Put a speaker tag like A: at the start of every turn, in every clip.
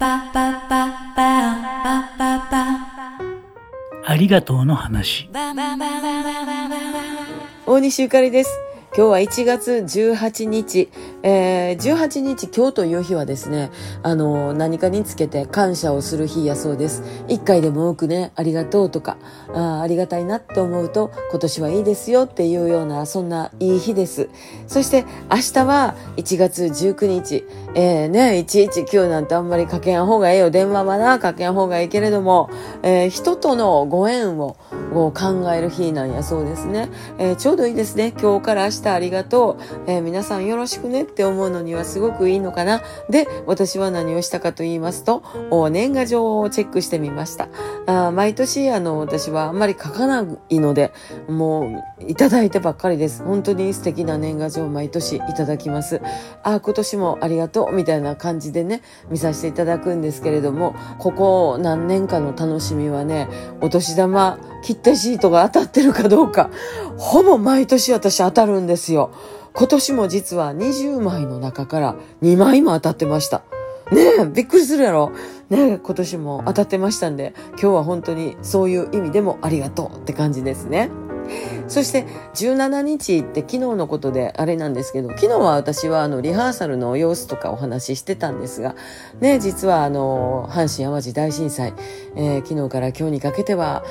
A: パパパパパパパ
B: ありがとうの話。
C: 大西ゆかりです。今日は1月18日、えー、18日今日という日はですね、あの、何かにつけて感謝をする日やそうです。一回でも多くね、ありがとうとか、あありがたいなって思うと、今年はいいですよっていうような、そんないい日です。そして明日は1月19日、えー、ね、119なんてあんまりかけやん方がええよ。電話はな、かけやん方がいいけれども、えー人とのご縁をこう考える日なんやそうですね。えーちょうどいいですね。今日から明日ありがとう。えー皆さんよろしくねって思うのにはすごくいいのかな。で、私は何をしたかと言いますと、年賀状をチェックしてみました。あ毎年、あの、私はあんまり書かないので、もう、いただいてばっかりです。本当に素敵な年賀状を毎年いただきます。あ今年もありがとう、みたいな感じでね、見させていただくんですけれども、ここ何年かの楽しみはね、お年玉、切手シートが当たってるかどうか、ほぼ毎年私当たるんですよ。今年も実は20枚の中から2枚も当たってました。ねえ、びっくりするやろ？ねえ、今年も当たってましたんで、今日は本当にそういう意味でもありがとうって感じですね。そして17日って昨日のことであれなんですけど昨日は私はあのリハーサルの様子とかお話ししてたんですがね実はあの阪神・淡路大震災、えー昨日から今日にかけては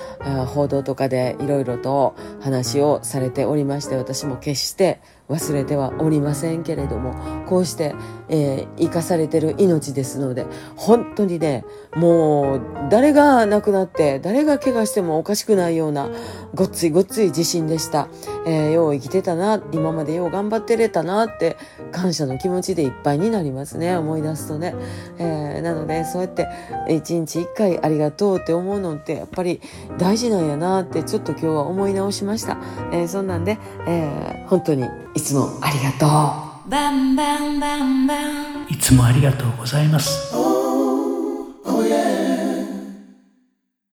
C: 報道とかでいろいろと話をされておりまして私も決して忘れてはおりませんけれどもこうして、えー生かされてる命ですので本当にねもう誰が亡くなって誰が怪我してもおかしくないようなごっついごっつい地震でした、えーよう生きてたな今までよう頑張ってれたなって感謝の気持ちでいっぱいになりますね思い出すとね、えーなのでそうやって一日一回ありがとうって思うのってやっぱり大事なんやなってちょっと今日は思い直しました、えーそんなんで、えー本当にいつもありがとう。
A: バンバンバンバン。
B: いつもありがとうございます。